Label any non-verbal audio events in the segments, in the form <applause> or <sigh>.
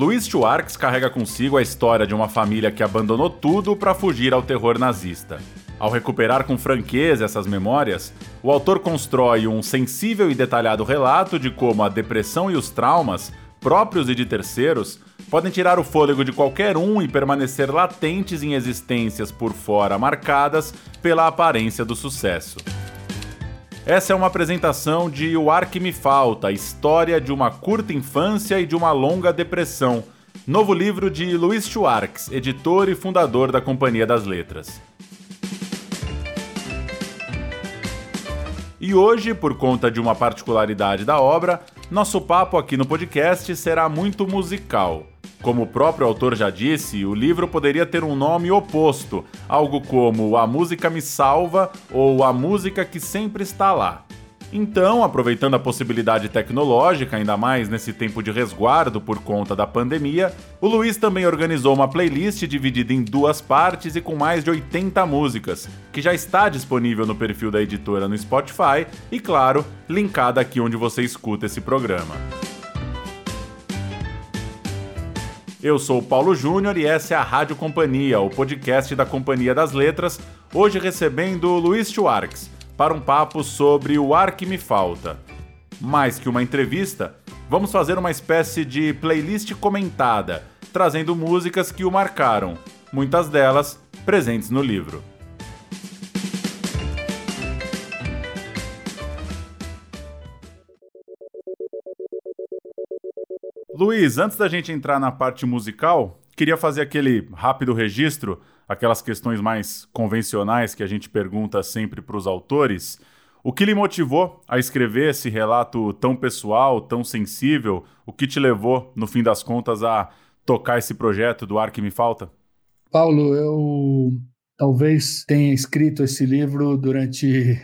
Luiz Schwartz carrega consigo a história de uma família que abandonou tudo para fugir ao terror nazista. Ao recuperar com franqueza essas memórias, o autor constrói um sensível e detalhado relato de como a depressão e os traumas, próprios e de terceiros, podem tirar o fôlego de qualquer um e permanecer latentes em existências por fora marcadas pela aparência do sucesso. Essa é uma apresentação de O Ar Que Me Falta, história de uma curta infância e de uma longa depressão. Novo livro de Luiz Schwartz, editor e fundador da Companhia das Letras. E hoje, por conta de uma particularidade da obra, nosso papo aqui no podcast será muito musical. Como o próprio autor já disse, o livro poderia ter um nome oposto, algo como A Música Me Salva ou A Música que Sempre Está Lá. Então, aproveitando a possibilidade tecnológica, ainda mais nesse tempo de resguardo por conta da pandemia, o Luiz também organizou uma playlist dividida em duas partes e com mais de 80 músicas, que já está disponível no perfil da editora no Spotify e, claro, linkada aqui onde você escuta esse programa. Eu sou o Paulo Júnior e essa é a Rádio Companhia, o podcast da Companhia das Letras, hoje recebendo Luiz Schwartz para um papo sobre o ar que me falta. Mais que uma entrevista, vamos fazer uma espécie de playlist comentada, trazendo músicas que o marcaram, muitas delas presentes no livro. Luiz, antes da gente entrar na parte musical, queria fazer aquele rápido registro, aquelas questões mais convencionais que a gente pergunta sempre para os autores. O que lhe motivou a escrever esse relato tão pessoal, tão sensível? O que te levou, no fim das contas, a tocar esse projeto do Ar que Me Falta? Paulo, eu talvez tenha escrito esse livro durante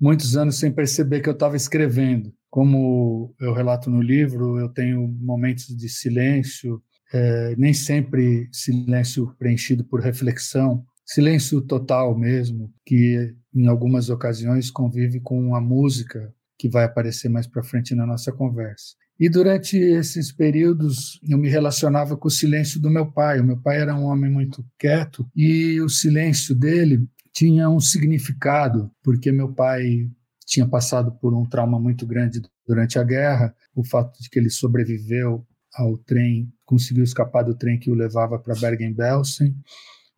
muitos anos sem perceber que eu estava escrevendo. Como eu relato no livro, eu tenho momentos de silêncio, é, nem sempre silêncio preenchido por reflexão, silêncio total mesmo, que em algumas ocasiões convive com a música que vai aparecer mais para frente na nossa conversa. E durante esses períodos eu me relacionava com o silêncio do meu pai. O meu pai era um homem muito quieto e o silêncio dele tinha um significado, porque meu pai tinha passado por um trauma muito grande durante a guerra, o fato de que ele sobreviveu ao trem, conseguiu escapar do trem que o levava para Bergen-Belsen,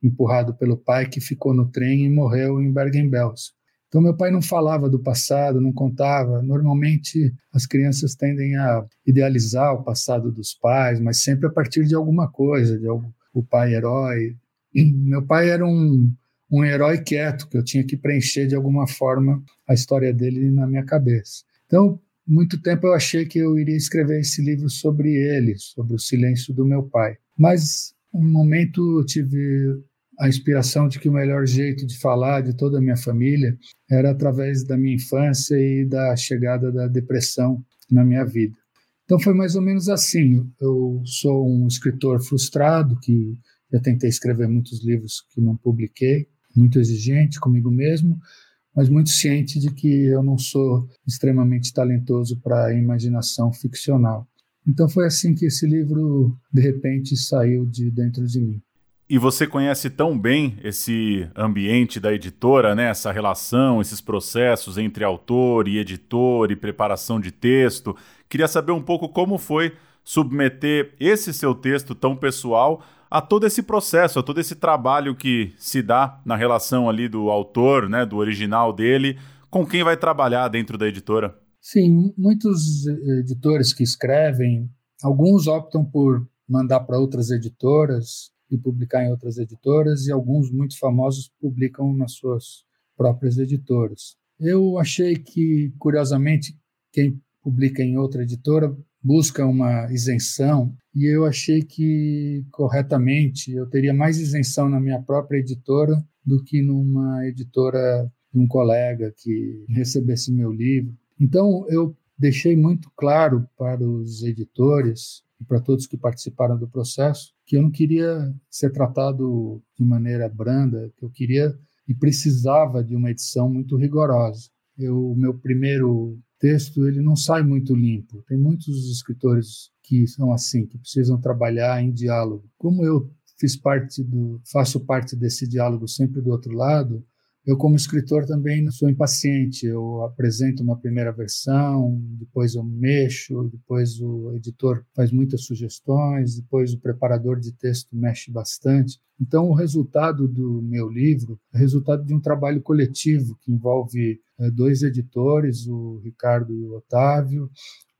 empurrado pelo pai que ficou no trem e morreu em Bergen-Belsen. Então meu pai não falava do passado, não contava. Normalmente as crianças tendem a idealizar o passado dos pais, mas sempre a partir de alguma coisa, de algum, o pai herói. Meu pai era um um herói quieto, que eu tinha que preencher de alguma forma a história dele na minha cabeça. Então, muito tempo eu achei que eu iria escrever esse livro sobre ele, sobre o silêncio do meu pai. Mas, um momento, eu tive a inspiração de que o melhor jeito de falar de toda a minha família era através da minha infância e da chegada da depressão na minha vida. Então foi mais ou menos assim. Eu sou um escritor frustrado que já tentei escrever muitos livros que não publiquei muito exigente comigo mesmo, mas muito ciente de que eu não sou extremamente talentoso para imaginação ficcional. Então foi assim que esse livro, de repente, saiu de dentro de mim. E você conhece tão bem esse ambiente da editora, né? essa relação, esses processos entre autor e editor e preparação de texto. Queria saber um pouco como foi submeter esse seu texto tão pessoal a todo esse processo, a todo esse trabalho que se dá na relação ali do autor, né, do original dele, com quem vai trabalhar dentro da editora? Sim, muitos editores que escrevem, alguns optam por mandar para outras editoras e publicar em outras editoras, e alguns muito famosos publicam nas suas próprias editoras. Eu achei que, curiosamente, quem publica em outra editora busca uma isenção e eu achei que corretamente eu teria mais isenção na minha própria editora do que numa editora de um colega que recebesse meu livro. Então eu deixei muito claro para os editores e para todos que participaram do processo que eu não queria ser tratado de maneira branda, que eu queria e precisava de uma edição muito rigorosa. Eu, meu primeiro texto ele não sai muito limpo. Tem muitos escritores que são assim, que precisam trabalhar em diálogo. Como eu fiz parte do, faço parte desse diálogo sempre do outro lado, eu, como escritor, também sou impaciente. Eu apresento uma primeira versão, depois eu mexo, depois o editor faz muitas sugestões, depois o preparador de texto mexe bastante. Então, o resultado do meu livro é resultado de um trabalho coletivo que envolve dois editores, o Ricardo e o Otávio,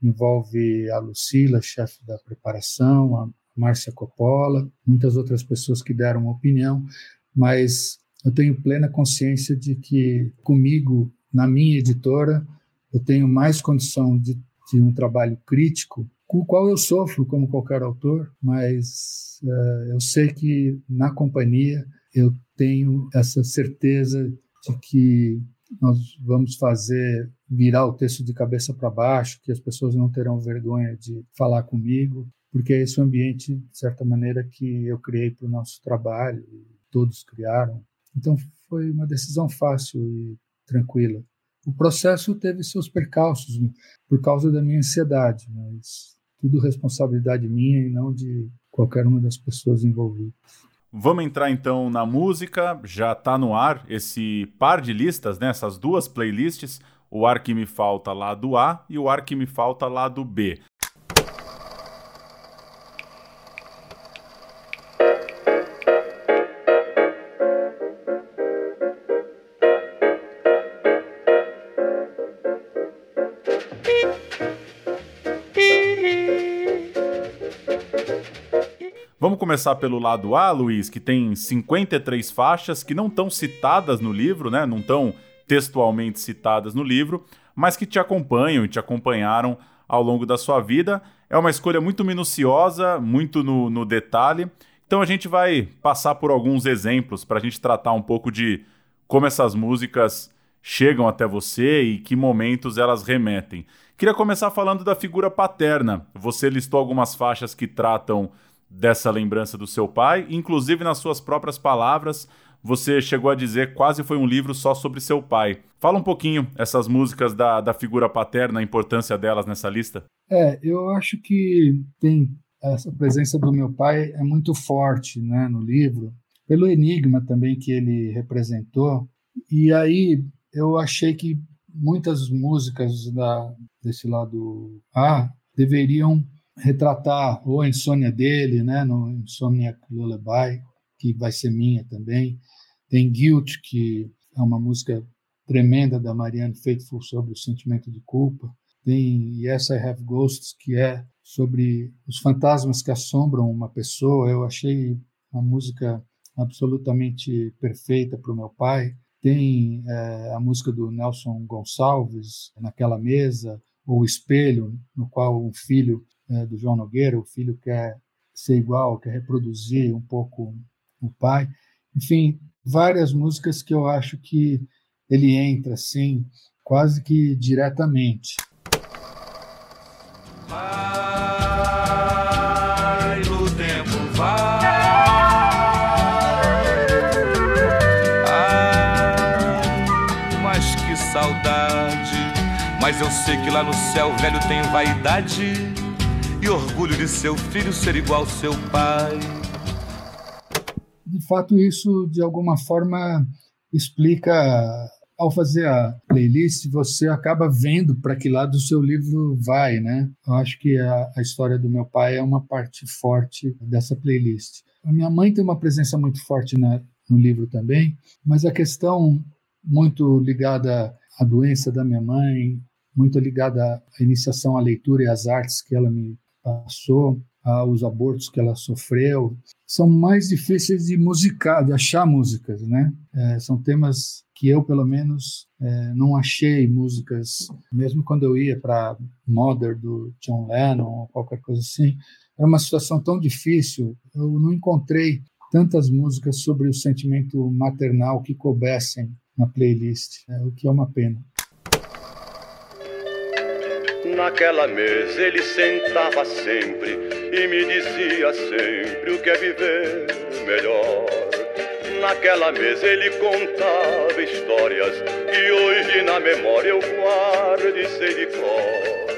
envolve a Lucila, chefe da preparação, a Márcia Coppola, muitas outras pessoas que deram opinião, mas eu tenho plena consciência de que comigo, na minha editora, eu tenho mais condição de, de um trabalho crítico, com o qual eu sofro como qualquer autor, mas uh, eu sei que na companhia eu tenho essa certeza de que nós vamos fazer virar o texto de cabeça para baixo, que as pessoas não terão vergonha de falar comigo, porque é esse o ambiente, de certa maneira, que eu criei para o nosso trabalho, todos criaram. Então foi uma decisão fácil e tranquila. O processo teve seus percalços por causa da minha ansiedade, mas tudo responsabilidade minha e não de qualquer uma das pessoas envolvidas. Vamos entrar então na música, já está no ar esse par de listas, né? essas duas playlists, o Ar Que Me Falta lá do A e o Ar Que Me Falta lá do B. começar pelo lado A, Luiz, que tem 53 faixas que não estão citadas no livro, né? Não estão textualmente citadas no livro, mas que te acompanham e te acompanharam ao longo da sua vida. É uma escolha muito minuciosa, muito no, no detalhe. Então a gente vai passar por alguns exemplos para a gente tratar um pouco de como essas músicas chegam até você e que momentos elas remetem. Queria começar falando da figura paterna. Você listou algumas faixas que tratam dessa lembrança do seu pai, inclusive nas suas próprias palavras, você chegou a dizer quase foi um livro só sobre seu pai. Fala um pouquinho essas músicas da, da figura paterna, a importância delas nessa lista. É, eu acho que tem essa presença do meu pai é muito forte né, no livro, pelo enigma também que ele representou. E aí eu achei que muitas músicas da, desse lado A deveriam retratar ou a insônia dele, né, no Insomniac Lullaby, que vai ser minha também. Tem Guilt, que é uma música tremenda da Marianne Faithfull sobre o sentimento de culpa. Tem Yes, I Have Ghosts, que é sobre os fantasmas que assombram uma pessoa. Eu achei uma música absolutamente perfeita para o meu pai. Tem é, a música do Nelson Gonçalves, Naquela Mesa, ou Espelho, no qual um filho é, do João Nogueira, o filho quer ser igual, quer reproduzir um pouco o pai. Enfim, várias músicas que eu acho que ele entra assim, quase que diretamente. Vai, tempo vai. Ah, mas que saudade. Mas eu sei que lá no céu velho tem vaidade e orgulho de seu filho ser igual ao seu pai. De fato, isso de alguma forma explica. Ao fazer a playlist, você acaba vendo para que lado o seu livro vai, né? Eu acho que a, a história do meu pai é uma parte forte dessa playlist. A minha mãe tem uma presença muito forte na, no livro também, mas a questão muito ligada à doença da minha mãe, muito ligada à iniciação à leitura e às artes que ela me passou, aos abortos que ela sofreu, são mais difíceis de musicar, de achar músicas, né? É, são temas que eu, pelo menos, é, não achei músicas, mesmo quando eu ia para Mother do John Lennon ou qualquer coisa assim, era uma situação tão difícil, eu não encontrei tantas músicas sobre o sentimento maternal que coubessem na playlist, é, o que é uma pena. Naquela mesa ele sentava sempre e me dizia sempre o que é viver melhor. Naquela mesa ele contava histórias que hoje na memória eu guardo e sei de cor.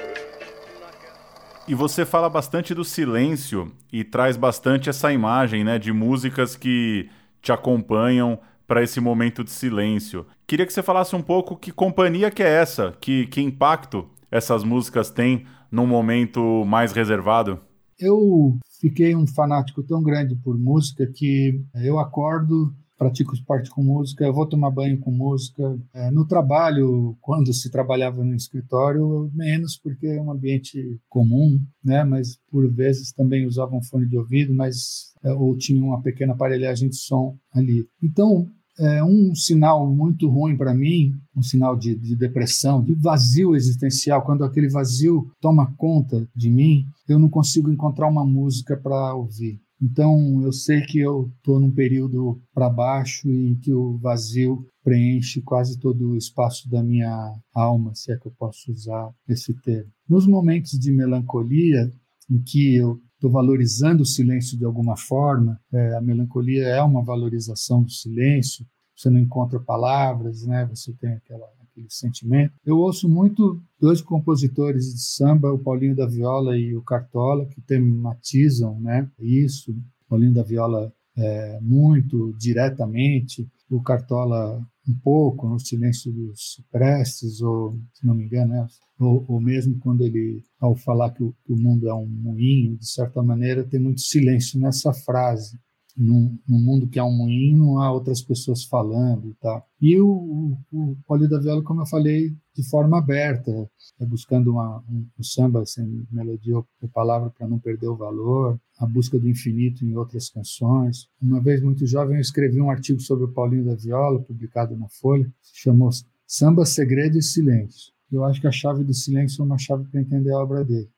E você fala bastante do silêncio e traz bastante essa imagem, né, de músicas que te acompanham para esse momento de silêncio. Queria que você falasse um pouco que companhia que é essa, que, que impacto essas músicas têm num momento mais reservado. Eu fiquei um fanático tão grande por música que eu acordo pratico esporte com música, vou tomar banho com música. É, no trabalho, quando se trabalhava no escritório, menos porque é um ambiente comum, né? Mas por vezes também usavam fone de ouvido, mas é, ou tinha uma pequena aparelhagem de som ali. Então, é um sinal muito ruim para mim, um sinal de, de, depressão, de vazio existencial. Quando aquele vazio toma conta de mim, eu não consigo encontrar uma música para ouvir. Então, eu sei que eu estou num período para baixo em que o vazio preenche quase todo o espaço da minha alma, se é que eu posso usar esse termo. Nos momentos de melancolia, em que eu estou valorizando o silêncio de alguma forma, é, a melancolia é uma valorização do silêncio, você não encontra palavras, né? você tem aquela aquele sentimento. Eu ouço muito dois compositores de samba, o Paulinho da Viola e o Cartola, que tematizam né, isso. Paulinho da Viola é, muito diretamente, o Cartola um pouco, no Silêncio dos Prestes, ou, se não me engano, né, ou, ou, mesmo quando ele, ao falar que o, que o mundo é um moinho, de certa maneira, tem muito silêncio nessa frase num, num, mundo que é um moinho, há outras pessoas falando e tal. E o, o, o da Viola, como eu falei, de forma aberta, é buscando uma, um, um, samba sem melodia ou palavra para não perder o valor, a busca do infinito em outras canções. Uma vez muito jovem, eu escrevi um artigo sobre o Paulinho da Viola, publicado na Folha, se chamou Samba, Segredo e Silêncio. Eu acho que a chave do silêncio é uma chave para entender a obra dele.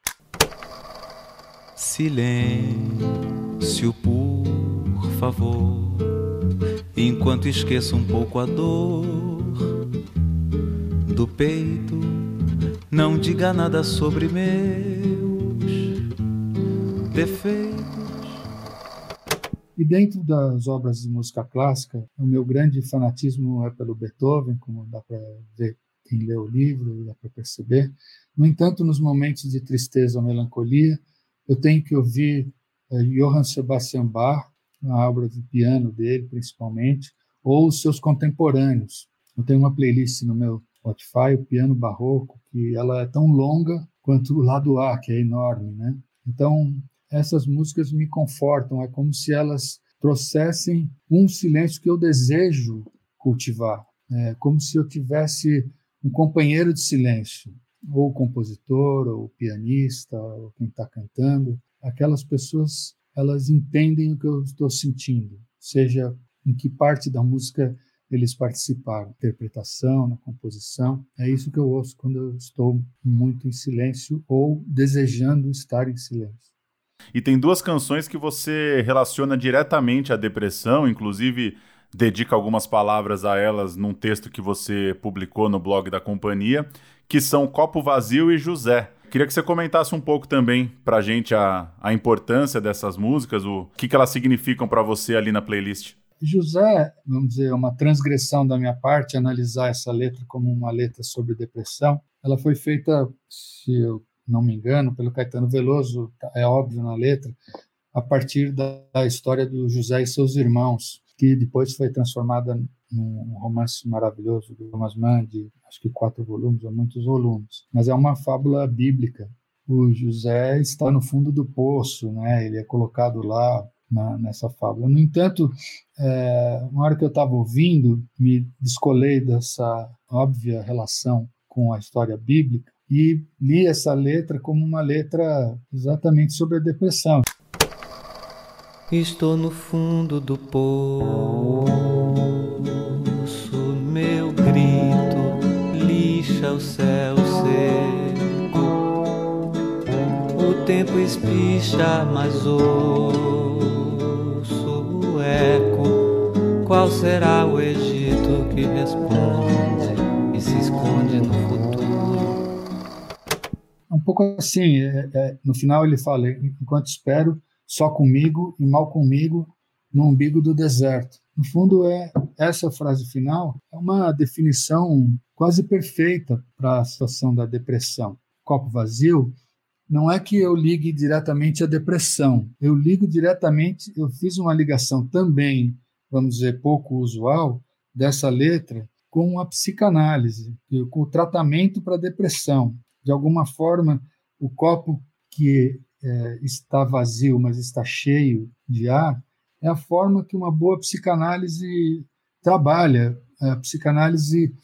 Silêncio puro favor, enquanto esqueço um pouco a dor do peito. Não diga nada sobre meus defeitos. E dentro das obras de música clássica, o meu grande fanatismo é pelo Beethoven, como dá para ver quem lê o livro, dá para perceber. No entanto, nos momentos de tristeza ou melancolia, eu tenho que ouvir eh, Johann Sebastian Bach, a obra de piano dele, principalmente, ou os seus contemporâneos. Eu tenho uma playlist no meu Spotify, o Piano Barroco, que ela é tão longa quanto o lado A, que é enorme, né? Então, essas músicas me confortam, é como se elas trouxessem um silêncio que eu desejo cultivar, é como se eu tivesse um companheiro de silêncio, ou compositor, ou pianista, ou quem está cantando, aquelas pessoas elas entendem o que eu estou sentindo, seja em que parte da música eles participaram, interpretação, na composição. É isso que eu ouço quando eu estou muito em silêncio ou desejando estar em silêncio. E tem duas canções que você relaciona diretamente à depressão, inclusive dedica algumas palavras a elas num texto que você publicou no blog da companhia, que são Copo Vazio e José. Queria que você comentasse um pouco também para a gente a, a importância dessas músicas, o que, que elas significam para você ali na playlist. José, vamos dizer, é uma transgressão da minha parte analisar essa letra como uma letra sobre depressão. Ela foi feita, se eu não me engano, pelo Caetano Veloso, é óbvio na letra, a partir da, da história do José e seus irmãos, que depois foi transformada num romance maravilhoso do Thomas Mann, de acho que quatro volumes ou muitos volumes. Mas é uma fábula bíblica. O José está no fundo do poço, né? Ele é colocado lá na, nessa fábula. No entanto, é, na hora que eu estava ouvindo, me descolei dessa óbvia relação com a história bíblica e li essa letra como uma letra exatamente sobre a depressão. Estou no fundo do poço o céu seco. O tempo espicha, mas ouço o eco. Qual será o Egito que responde e se esconde no futuro? Um pouco assim, é, é, no final ele fala: enquanto espero, só comigo e mal comigo, no umbigo do deserto. No fundo, é essa frase final é uma definição quase perfeita para a situação da depressão. Copo vazio não é que eu ligue diretamente à depressão, eu ligo diretamente, eu fiz uma ligação também, vamos dizer, pouco usual, dessa letra com a psicanálise, com o tratamento para depressão. De alguma forma, o copo que é, está vazio, mas está cheio de ar, é a forma que uma boa psicanálise trabalha. A psicanálise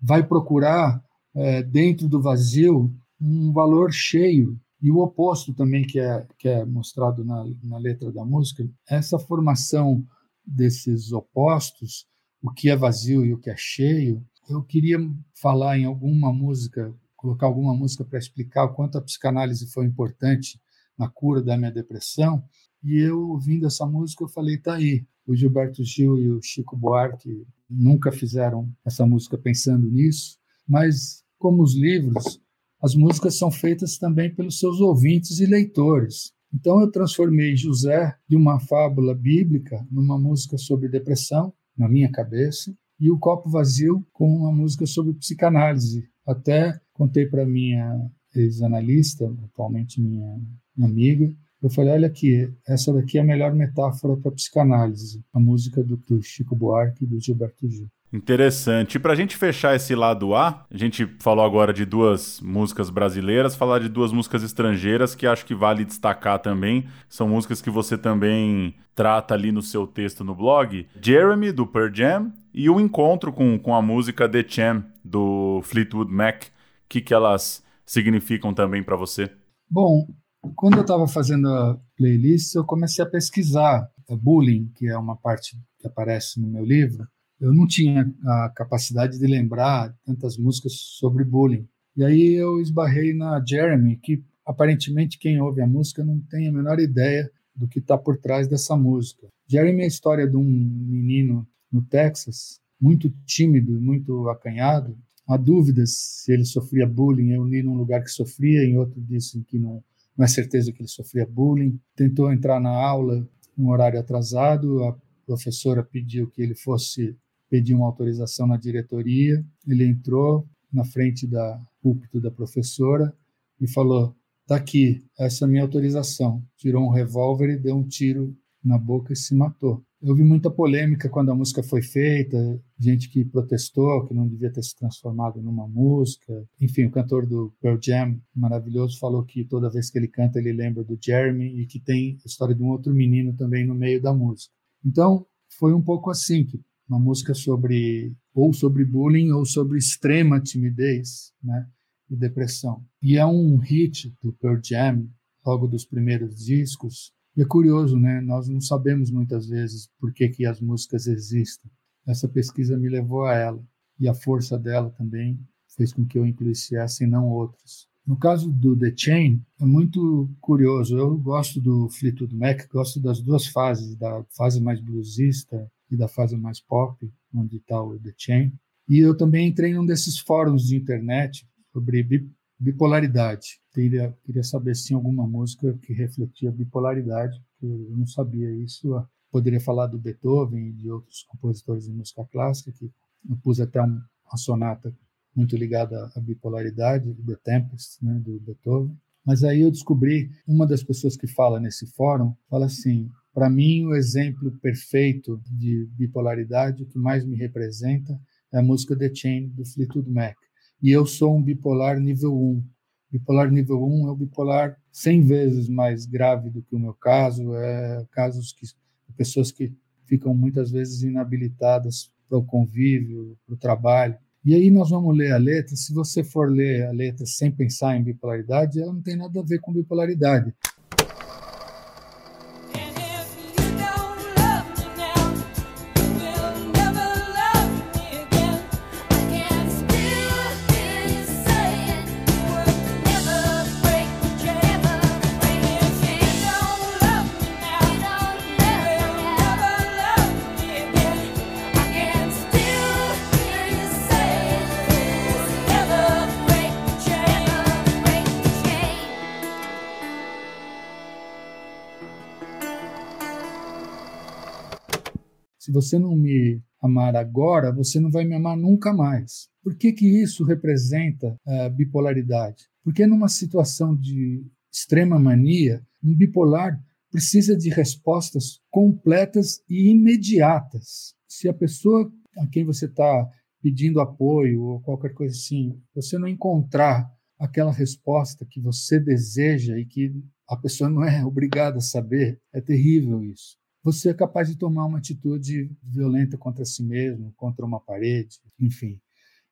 vai procurar, é, dentro do vazio, um valor cheio. E o oposto também, que é, que é mostrado na, na letra da música, essa formação desses opostos o que é vazio e o que é cheio, eu queria falar em alguma música, colocar alguma música para explicar o quanto a psicanálise foi importante na cura da minha depressão. E eu, ouvindo essa música, eu falei, tá aí. O Gilberto Gil e o Chico Buarque nunca fizeram essa música pensando nisso, mas como os livros, as músicas são feitas também pelos seus ouvintes e leitores. Então eu transformei José de uma fábula bíblica numa música sobre depressão, na minha cabeça, e o copo vazio com uma música sobre psicanálise. Até contei para minha ex-analista, atualmente minha, minha amiga, eu falei, olha aqui, essa daqui é a melhor metáfora para psicanálise, a música do, do Chico Buarque e do Gilberto Gil. Interessante. E para a gente fechar esse lado A, a gente falou agora de duas músicas brasileiras, falar de duas músicas estrangeiras que acho que vale destacar também. São músicas que você também trata ali no seu texto no blog. Jeremy, do Pearl Jam, e o encontro com, com a música The Cham, do Fleetwood Mac. O que, que elas significam também para você? Bom, quando eu estava fazendo a playlist, eu comecei a pesquisar bullying, que é uma parte que aparece no meu livro, eu não tinha a capacidade de lembrar tantas músicas sobre bullying. E aí eu esbarrei na Jeremy, que aparentemente quem ouve a música não tem a menor ideia do que está por trás dessa música. Jeremy é a história de um menino no Texas, muito tímido, muito acanhado. Há dúvidas se ele sofria bullying. Eu li num lugar que sofria, em outro disse que não, não é certeza que ele sofria bullying. Tentou entrar na aula um horário atrasado, a professora pediu que ele fosse pediu uma autorização na diretoria, ele entrou na frente da púlpito da professora e falou: "Tá aqui, essa é a minha autorização". Tirou um revólver e deu um tiro na boca e se matou. Houve muita polêmica quando a música foi feita, gente que protestou, que não devia ter se transformado numa música. Enfim, o cantor do Pearl Jam, maravilhoso, falou que toda vez que ele canta ele lembra do Jeremy e que tem a história de um outro menino também no meio da música. Então, foi um pouco assim uma música sobre ou sobre bullying ou sobre extrema timidez, né, e depressão. E é um hit do Pearl Jam, logo dos primeiros discos. E é curioso, né? Nós não sabemos muitas vezes por que que as músicas existem. Essa pesquisa me levou a ela e a força dela também fez com que eu essa e não outras. No caso do The Chain, é muito curioso. Eu gosto do Fleetwood Mac, gosto das duas fases, da fase mais bluesista e da fase mais pop, onde está o The Chain. E eu também entrei num desses fóruns de internet sobre bipolaridade. Queria, queria saber se tinha alguma música que refletia bipolaridade, porque eu não sabia isso. Poderia falar do Beethoven e de outros compositores de música clássica, que eu pus até uma sonata muito ligada à bipolaridade, The Tempest, né, do Beethoven. Mas aí eu descobri, uma das pessoas que fala nesse fórum, fala assim, para mim, o exemplo perfeito de bipolaridade, o que mais me representa, é a música The Chain, do Fleetwood Mac. E eu sou um bipolar nível 1. Bipolar nível 1 é o bipolar 100 vezes mais grave do que o meu caso. É casos que pessoas que ficam muitas vezes inabilitadas para o convívio, para o trabalho. E aí nós vamos ler a letra. Se você for ler a letra sem pensar em bipolaridade, ela não tem nada a ver com bipolaridade. Você não me amar agora, você não vai me amar nunca mais. Por que, que isso representa uh, bipolaridade? Porque numa situação de extrema mania, um bipolar precisa de respostas completas e imediatas. Se a pessoa a quem você está pedindo apoio ou qualquer coisa assim, você não encontrar aquela resposta que você deseja e que a pessoa não é obrigada a saber, é terrível isso. Você é capaz de tomar uma atitude violenta contra si mesmo, contra uma parede, enfim.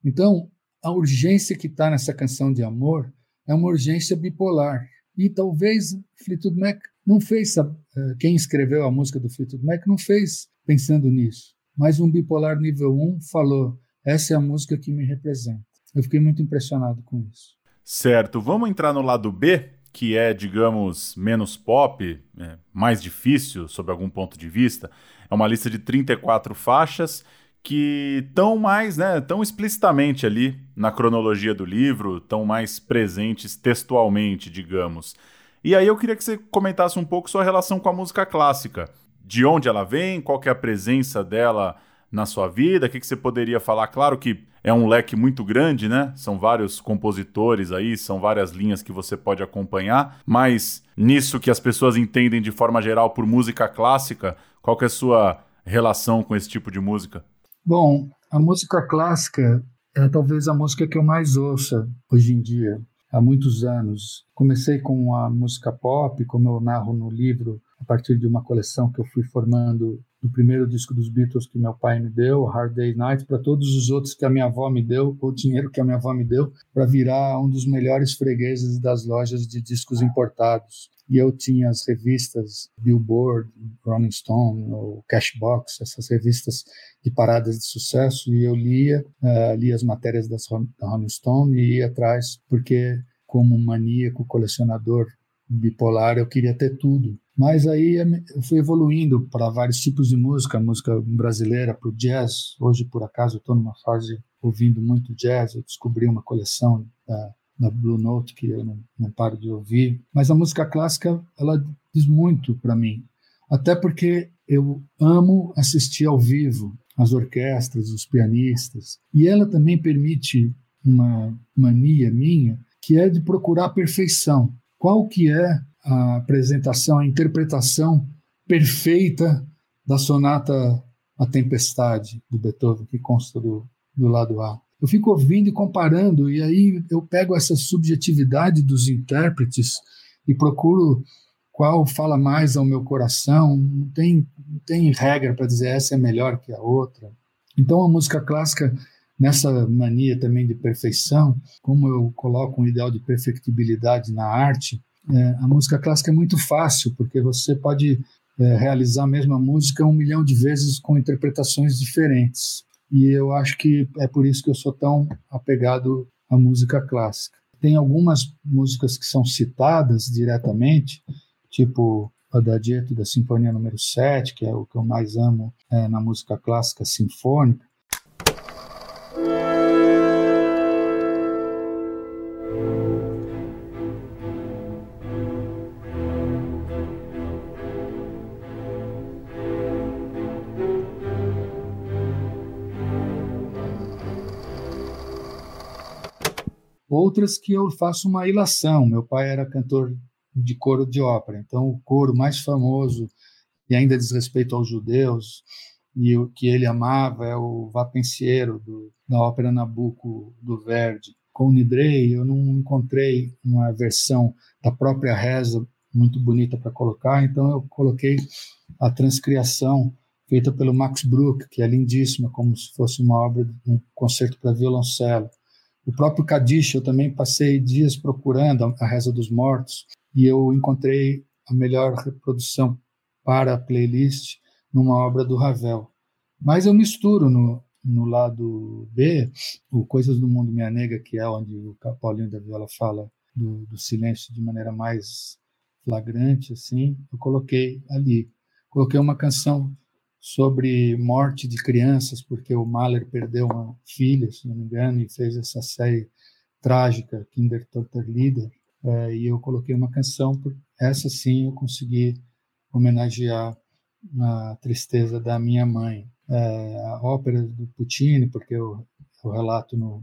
Então, a urgência que está nessa canção de amor é uma urgência bipolar. E talvez Fleetwood Mac não fez, eh, quem escreveu a música do Fleetwood Mac não fez pensando nisso. Mas um bipolar nível 1 falou: essa é a música que me representa. Eu fiquei muito impressionado com isso. Certo, vamos entrar no lado B, que é, digamos, menos pop, é, mais difícil sob algum ponto de vista. É uma lista de 34 faixas que estão mais, né, tão explicitamente ali na cronologia do livro, estão mais presentes textualmente, digamos. E aí eu queria que você comentasse um pouco sua relação com a música clássica. De onde ela vem, qual que é a presença dela na sua vida, o que, que você poderia falar? Claro que é um leque muito grande, né? São vários compositores aí, são várias linhas que você pode acompanhar, mas nisso que as pessoas entendem de forma geral por música clássica, qual que é a sua relação com esse tipo de música? Bom, a música clássica é talvez a música que eu mais ouça hoje em dia, há muitos anos. Comecei com a música pop, como eu narro no livro, a partir de uma coleção que eu fui formando do primeiro disco dos Beatles que meu pai me deu, Hard Day Night, para todos os outros que a minha avó me deu, o dinheiro que a minha avó me deu, para virar um dos melhores fregueses das lojas de discos importados e eu tinha as revistas Billboard, Rolling Stone, ou Cashbox, essas revistas de paradas de sucesso, e eu lia, uh, lia as matérias das, da Rolling Stone e ia atrás, porque como maníaco colecionador bipolar, eu queria ter tudo. Mas aí eu fui evoluindo para vários tipos de música, música brasileira, para o jazz. Hoje, por acaso, estou numa fase ouvindo muito jazz. Eu descobri uma coleção da da Blue Note que eu não, não paro de ouvir. Mas a música clássica ela diz muito para mim, até porque eu amo assistir ao vivo as orquestras, os pianistas, e ela também permite uma mania minha que é de procurar a perfeição. Qual que é a apresentação, a interpretação perfeita da sonata A Tempestade do Beethoven, que consta do, do lado A? eu fico ouvindo e comparando, e aí eu pego essa subjetividade dos intérpretes e procuro qual fala mais ao meu coração. Não tem, não tem regra para dizer essa é melhor que a outra. Então a música clássica, nessa mania também de perfeição, como eu coloco um ideal de perfectibilidade na arte, é, a música clássica é muito fácil, porque você pode é, realizar a mesma música um milhão de vezes com interpretações diferentes e eu acho que é por isso que eu sou tão apegado à música clássica. Tem algumas músicas que são citadas diretamente, tipo Adagietto da Sinfonia número 7, que é o que eu mais amo é, na música clássica sinfônica, outras que eu faço uma ilação. Meu pai era cantor de coro de ópera, então o coro mais famoso e ainda diz respeito aos judeus e o que ele amava é o Vá Pensiero do, da ópera Nabucco do Verdi. Com o Nidrei eu não encontrei uma versão da própria reza muito bonita para colocar, então eu coloquei a transcriação feita pelo Max Bruch, que é lindíssima, como se fosse uma obra um concerto para violoncelo. O próprio Kadish, eu também passei dias procurando a Reza dos Mortos e eu encontrei a melhor reprodução para a playlist numa obra do Ravel. Mas eu misturo no, no lado B, o Coisas do Mundo Minha Nega, que é onde o Paulinho da Viola fala do, do silêncio de maneira mais flagrante, assim, eu coloquei ali. Coloquei uma canção sobre morte de crianças, porque o Mahler perdeu uma filha, se não me engano, e fez essa série trágica, Kinder Lieder, é, e eu coloquei uma canção, essa sim eu consegui homenagear a tristeza da minha mãe. É, a ópera do Puccini, porque eu, eu relato no,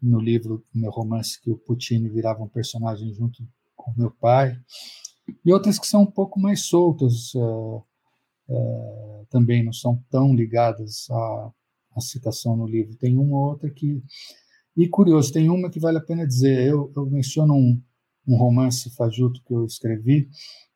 no livro, no meu romance, que o Puccini virava um personagem junto com meu pai, e outras que são um pouco mais soltas, uh, também não são tão ligadas à, à, citação no livro. Tem uma ou outra que. E curioso, tem uma que vale a pena dizer. Eu, eu menciono um, um romance fajuto que eu escrevi,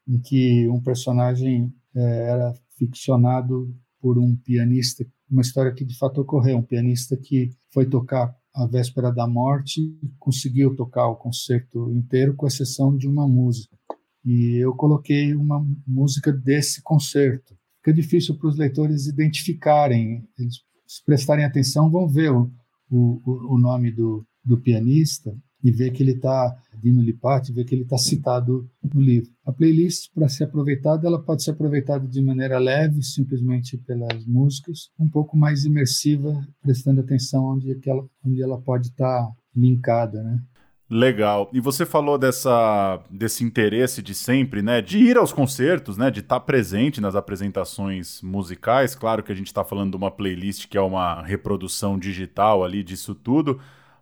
em que um personagem eh, era ficcionado por um pianista, uma história que de fato ocorreu, um pianista que foi tocar a véspera da morte, conseguiu tocar o concerto inteiro, com exceção de uma música. E eu coloquei uma música desse concerto. Fica difícil para os leitores identificarem, eles se prestarem atenção vão ver o, o, o nome do, do pianista e ver que ele está, Dino Lipati, ver que ele está citado no livro. A playlist, para ser aproveitada, ela pode ser aproveitada de maneira leve, simplesmente pelas músicas, um pouco mais imersiva, prestando atenção onde, ela, onde ela pode estar tá linkada, né? Legal. E você falou dessa, desse interesse de sempre, né? De ir aos concertos, né? De estar tá presente nas apresentações musicais. Claro que a gente está falando de uma playlist que é uma reprodução digital ali disso tudo.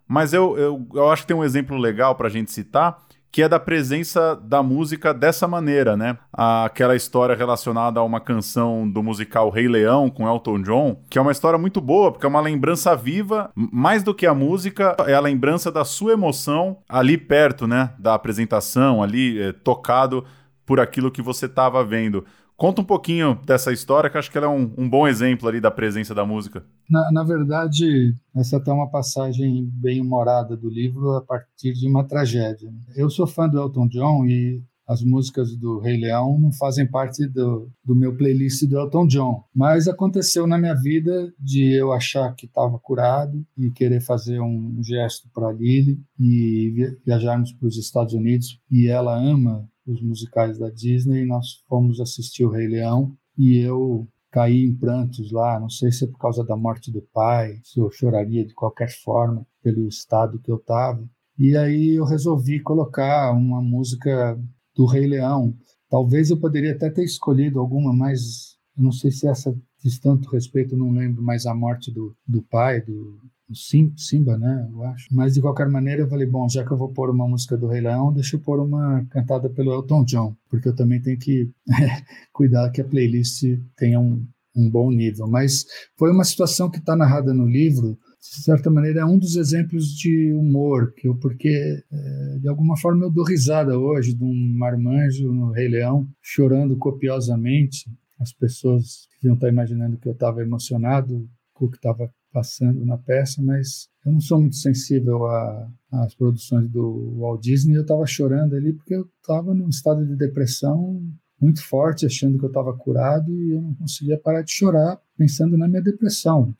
Mas eu, eu, eu acho que tem um exemplo legal para a gente citar, que é da presença da música dessa maneira, né? Aquela história relacionada a uma canção do musical Rei Leão com Elton John, que é uma história muito boa, porque é uma lembrança viva, mais do que a música, é a lembrança da sua emoção ali perto, né? Da apresentação, ali é, tocado por aquilo que você estava vendo. Conta um pouquinho dessa história, que acho que ela é um, um bom exemplo ali da presença da música. Na, na, verdade, essa é uma passagem bem humorada do livro a partir de uma tragédia. Eu sou fã do Elton John e as músicas do Rei Leão não fazem parte do, do meu playlist do Elton John. Mas aconteceu na minha vida de eu achar que estava curado e querer fazer um gesto para Lily e viajarmos para os Estados Unidos. E ela ama os musicais da Disney, nós fomos assistir o Rei Leão e eu caí em prantos lá, não sei se é por causa da morte do pai, se eu choraria de qualquer forma pelo estado que eu estava. E aí eu resolvi colocar uma música do Rei Leão. Talvez eu poderia até ter escolhido alguma, mas não sei se essa diz tanto respeito, não lembro mais a morte do, do pai, do, Simba, né? Eu acho. Mas de qualquer maneira eu falei, bom, já que eu vou pôr uma música do Rei Leão, deixa eu pôr uma cantada pelo Elton John, porque eu também tenho que <laughs> cuidar que a playlist tenha um, um bom nível. Mas foi uma situação que está narrada no livro, de certa maneira é um dos exemplos de humor, que eu, porque é, de alguma forma eu dou risada hoje de um marmanjo no Rei Leão chorando copiosamente. As pessoas deviam estar imaginando que eu estava emocionado o que estava passando na peça, mas eu não sou muito sensível às produções do Walt Disney. Eu estava chorando ali porque eu estava num estado de depressão muito forte, achando que eu estava curado e eu não conseguia parar de chorar, pensando na minha depressão.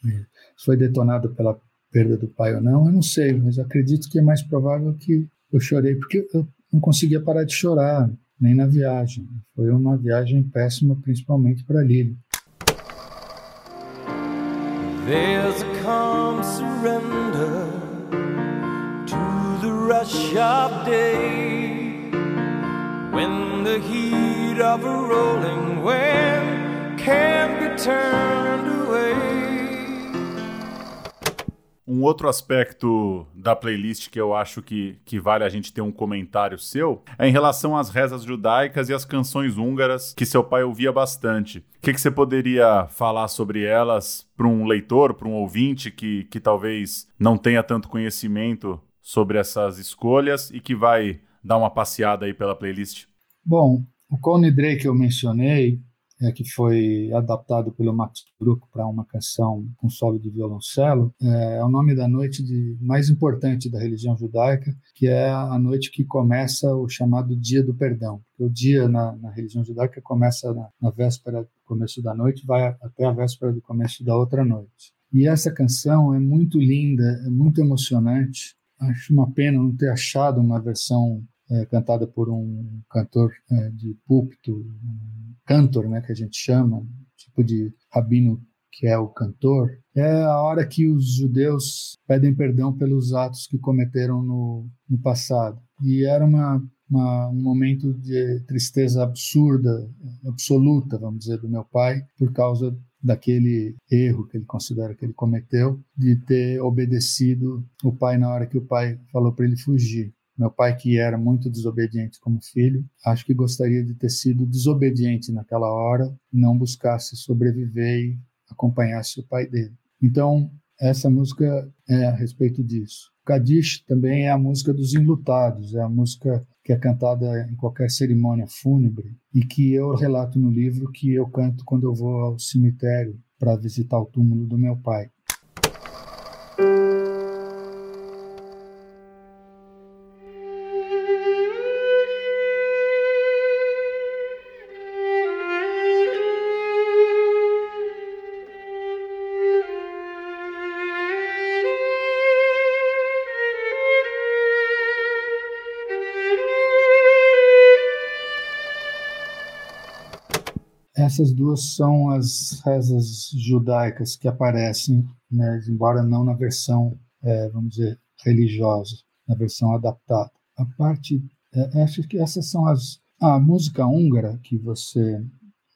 Se foi detonado pela perda do pai ou não, eu não sei, mas acredito que é mais provável que eu chorei, porque eu não conseguia parar de chorar, nem na viagem. Foi uma viagem péssima, principalmente para Lili. There's a calm surrender to the rush of day when the heat of a rolling wave can be turned away. Um outro aspecto da playlist que eu acho que, que vale a gente ter um comentário seu é em relação às rezas judaicas e às canções húngaras que seu pai ouvia bastante. O que, que você poderia falar sobre elas para um leitor, para um ouvinte que, que talvez não tenha tanto conhecimento sobre essas escolhas e que vai dar uma passeada aí pela playlist? Bom, o Cone Drake que eu mencionei é, que foi adaptado pelo Max Bruch para uma canção com solo de violoncelo, é, é, o nome da noite de, mais importante da religião judaica, que é a noite que começa o chamado Dia do Perdão. O dia na, na religião judaica começa na, na véspera do começo da noite, vai até a véspera do começo da outra noite. E essa canção é muito linda, é muito emocionante. Acho uma pena não ter achado uma versão é, cantada por um cantor é, de púlpito, um cantor, né, que a gente chama, tipo de rabino que é o cantor, é a hora que os judeus pedem perdão pelos atos que cometeram no, no passado. E era uma, uma, um momento de tristeza absurda, absoluta, vamos dizer, do meu pai, por causa daquele erro que ele considera que ele cometeu, de ter obedecido o pai na hora que o pai falou para ele fugir. Meu pai, que era muito desobediente como filho, acho que gostaria de ter sido desobediente naquela hora, não buscasse sobreviver e acompanhasse o pai dele. Então, essa música é a respeito disso. Kadish também é a música dos enlutados, é a música que é cantada em qualquer cerimônia fúnebre e que eu relato no livro que eu canto quando eu vou ao cemitério para visitar o túmulo do meu pai. Essas duas são as rezas judaicas que aparecem, né, embora não na versão, é, vamos dizer, religiosa, na versão adaptada. A parte, é, acho que essas são as. A música húngara que você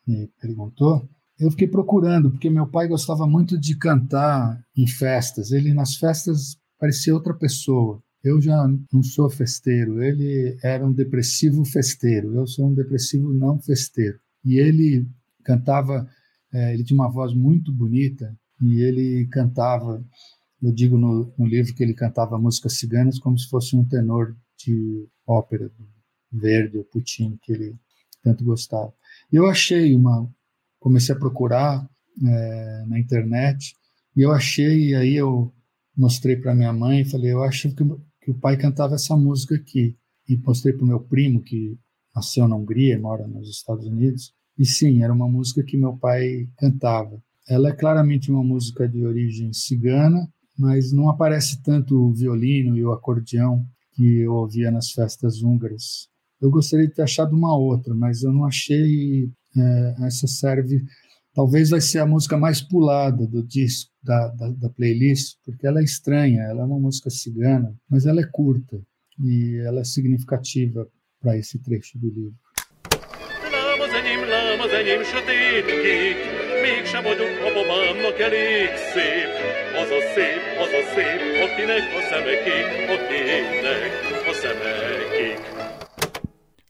me perguntou, eu fiquei procurando, porque meu pai gostava muito de cantar em festas. Ele, nas festas, parecia outra pessoa. Eu já não sou festeiro, ele era um depressivo festeiro, eu sou um depressivo não festeiro. E ele cantava, é, ele tinha uma voz muito bonita e ele cantava, eu digo no, no, livro que ele cantava músicas ciganas como se fosse um tenor de ópera, Verdi ou Puccini, que ele tanto gostava. Eu achei uma, comecei a procurar é, na internet e eu achei, e aí eu mostrei para minha mãe e falei, eu acho que, que o pai cantava essa música aqui. E mostrei para o meu primo, que nasceu na Hungria, mora nos Estados Unidos, e sim, era uma música que meu pai cantava. Ela é claramente uma música de origem cigana, mas não aparece tanto o violino e o acordeão que eu ouvia nas festas húngaras. Eu gostaria de ter achado uma outra, mas eu não achei. É, essa serve. Talvez vai ser a música mais pulada do disco, da, da, da playlist, porque ela é estranha, ela é uma música cigana, mas ela é curta e ela é significativa para esse trecho do livro. Enyém mégsem vagyok hababámnak elég szép. Az a szép, az a szép, akinek a akinek a.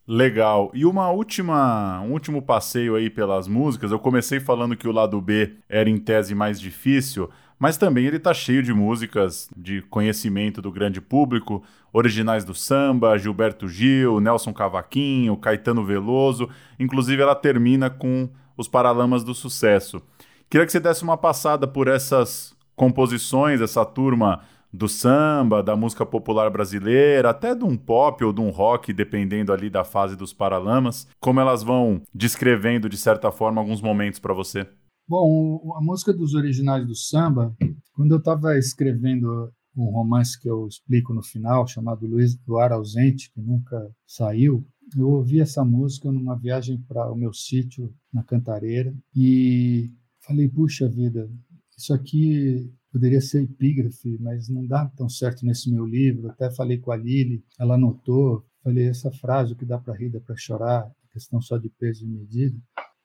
Legal. E uma última, um último passeio aí pelas músicas. Eu comecei falando que o lado B era em tese mais difícil, mas também ele tá cheio de músicas de conhecimento do grande público, originais do samba, Gilberto Gil, Nelson Cavaquinho, Caetano Veloso, inclusive ela termina com os Paralamas do Sucesso. Queria que você desse uma passada por essas composições, essa turma do samba, da música popular brasileira, até de um pop ou de um rock, dependendo ali da fase dos Paralamas, como elas vão descrevendo de certa forma alguns momentos para você. Bom, a música dos originais do samba, quando eu estava escrevendo um romance que eu explico no final, chamado Luiz do Ar Ausente, que nunca saiu, eu ouvi essa música numa viagem para o meu sítio na Cantareira e falei, puxa vida, isso aqui poderia ser epígrafe, mas não dá tão certo nesse meu livro. Até falei com a Lili, ela anotou, falei essa frase, o que dá para rir, dá para chorar, questão só de peso e medida.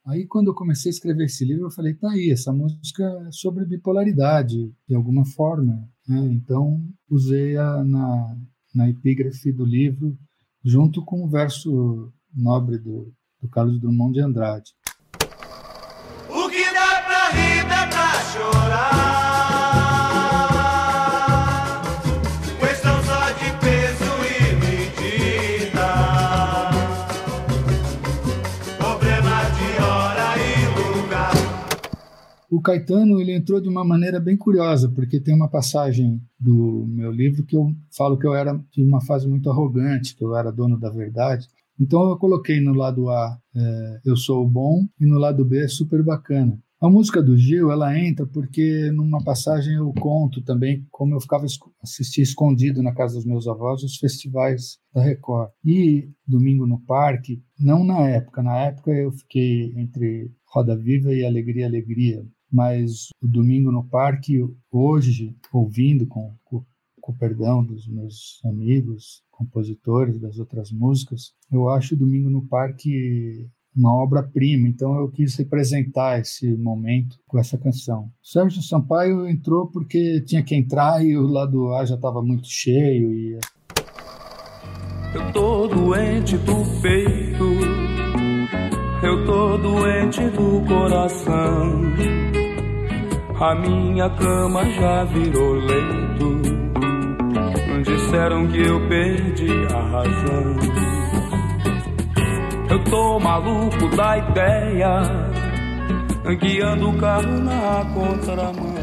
Aí, quando eu comecei a escrever esse livro, eu falei: tá aí, essa música é sobre bipolaridade, de alguma forma. Né? Então, usei-a na, na epígrafe do livro, junto com o verso nobre do, do Carlos Drummond de Andrade. O que dá pra rir, dá pra chorar. O Caetano ele entrou de uma maneira bem curiosa, porque tem uma passagem do meu livro que eu falo que eu era de uma fase muito arrogante, que eu era dono da verdade. Então eu coloquei no lado A é, eu sou o bom e no lado B é super bacana. A música do Gil ela entra porque numa passagem eu conto também como eu ficava assistir escondido na casa dos meus avós os festivais da Record e domingo no parque não na época na época eu fiquei entre Roda Viva e Alegria Alegria mas o domingo no parque, hoje, ouvindo com, com, com o perdão dos meus amigos, compositores das outras músicas, eu acho o Domingo no Parque uma obra-prima, então eu quis representar esse momento com essa canção. Sérgio Sampaio entrou porque tinha que entrar e o lado A já estava muito cheio e Eu tô doente do peito, eu tô doente do coração. A minha cama já virou leito. Disseram que eu perdi a razão. Eu tô maluco da ideia, guiando o carro na contramão.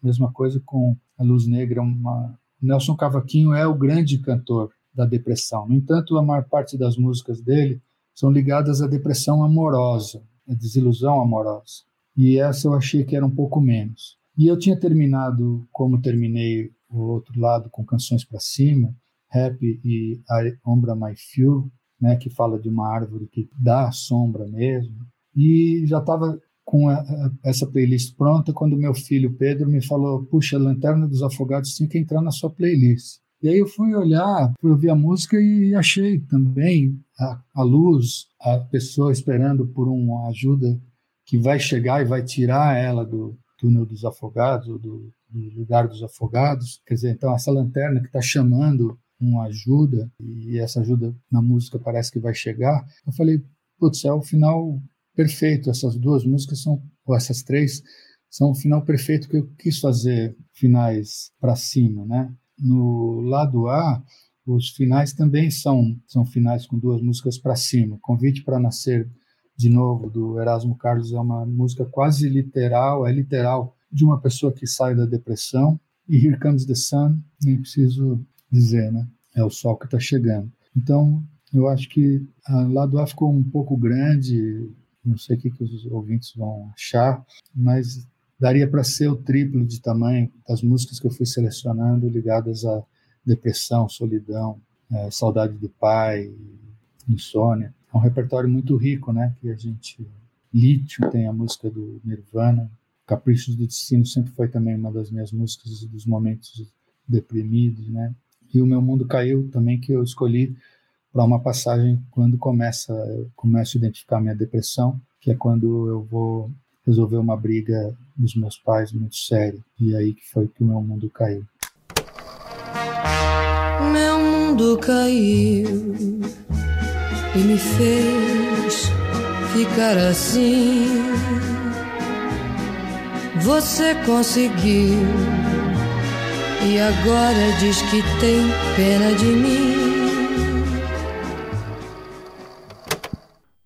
Mesma coisa com a Luz Negra, uma... Nelson Cavaquinho é o grande cantor da depressão. No entanto, a maior parte das músicas dele são ligadas à depressão amorosa, à desilusão amorosa. E essa eu achei que era um pouco menos. E eu tinha terminado, como terminei o outro lado, com Canções para Cima, Happy e Ombra My Few, né, que fala de uma árvore que dá sombra mesmo. E já estava com a, a, essa playlist pronta quando meu filho Pedro me falou: Puxa, Lanterna dos Afogados tinha que entrar na sua playlist. E aí eu fui olhar, fui ouvir a música e achei também a, a luz, a pessoa esperando por uma ajuda que vai chegar e vai tirar ela do túnel dos afogados, do, do lugar dos afogados. Quer dizer, então essa lanterna que está chamando uma ajuda, e essa ajuda na música parece que vai chegar. Eu falei, putz, é o final perfeito. Essas duas músicas são, ou essas três, são o final perfeito que eu quis fazer finais para cima, né? No lado A, os finais também são, são finais com duas músicas para cima. Convite para Nascer de Novo, do Erasmo Carlos, é uma música quase literal, é literal, de uma pessoa que sai da depressão. E Here Comes the Sun, nem preciso dizer, né? É o sol que está chegando. Então, eu acho que a lado A ficou um pouco grande, não sei o que, que os ouvintes vão achar, mas daria para ser o triplo de tamanho das músicas que eu fui selecionando ligadas à depressão, solidão, é, saudade do pai, insônia. É um repertório muito rico, né? Que a gente Lítio tem a música do Nirvana, Caprichos do Destino sempre foi também uma das minhas músicas dos momentos deprimidos, né? E o meu mundo caiu também que eu escolhi para uma passagem quando começa começo a identificar minha depressão, que é quando eu vou resolver uma briga dos meus pais muito séria. E aí que foi que o meu mundo caiu. Meu mundo caiu e me fez ficar assim. Você conseguiu e agora diz que tem pena de mim.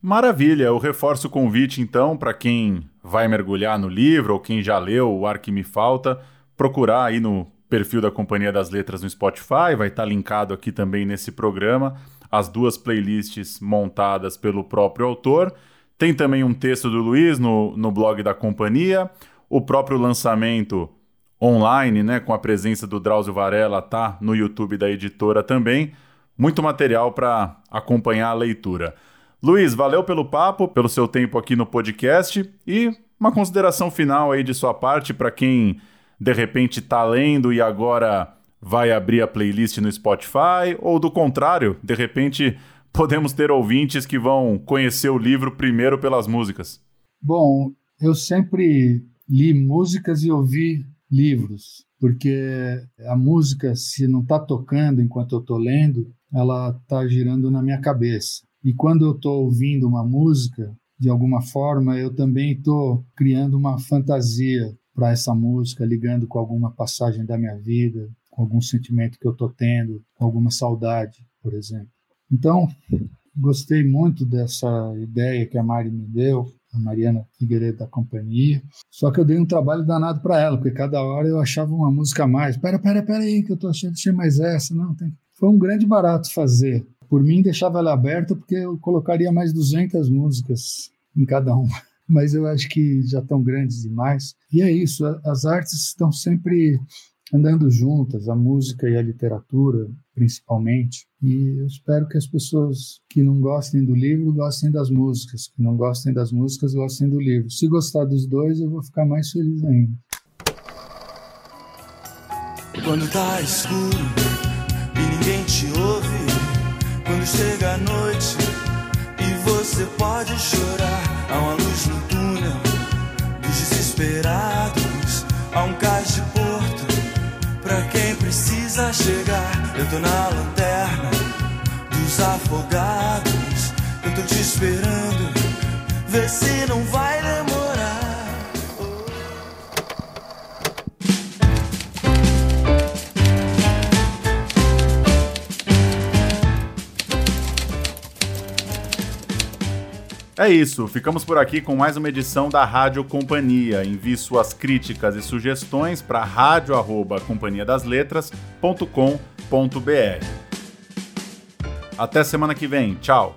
Maravilha, eu reforço o convite então para quem vai mergulhar no livro ou quem já leu O Ar Que Me Falta, procurar aí no perfil da Companhia das Letras no Spotify, vai estar tá linkado aqui também nesse programa, as duas playlists montadas pelo próprio autor. Tem também um texto do Luiz no, no blog da companhia, o próprio lançamento online, né, com a presença do Drauzio Varela, tá no YouTube da editora também. Muito material para acompanhar a leitura. Luiz, valeu pelo papo, pelo seu tempo aqui no podcast e uma consideração final aí de sua parte para quem de repente está lendo e agora vai abrir a playlist no Spotify, ou do contrário, de repente podemos ter ouvintes que vão conhecer o livro primeiro pelas músicas. Bom, eu sempre li músicas e ouvi livros, porque a música, se não está tocando enquanto eu estou lendo, ela está girando na minha cabeça. E quando eu estou ouvindo uma música, de alguma forma, eu também estou criando uma fantasia para essa música, ligando com alguma passagem da minha vida, com algum sentimento que eu estou tendo, com alguma saudade, por exemplo. Então, gostei muito dessa ideia que a Mari me deu, a Mariana Figueiredo da companhia. Só que eu dei um trabalho danado para ela, porque cada hora eu achava uma música a mais. Pera, pera, pera aí, que eu tô achando que tinha mais essa. Não, tem. Foi um grande barato fazer. Por mim, deixava ela aberta porque eu colocaria mais 200 músicas em cada uma. <laughs> Mas eu acho que já estão grandes demais. E é isso, as artes estão sempre andando juntas, a música e a literatura, principalmente. E eu espero que as pessoas que não gostem do livro gostem das músicas, que não gostem das músicas gostem do livro. Se gostar dos dois, eu vou ficar mais feliz ainda. Quando tá escuro e ninguém te ouve quando chega a noite e você pode chorar, há uma Entro na lanterna dos afogados. Eu tô te esperando. Vê se não vai demorar. É isso, ficamos por aqui com mais uma edição da Rádio Companhia. Envie suas críticas e sugestões para rádio@companhiadasletras.com.br até semana que vem, tchau.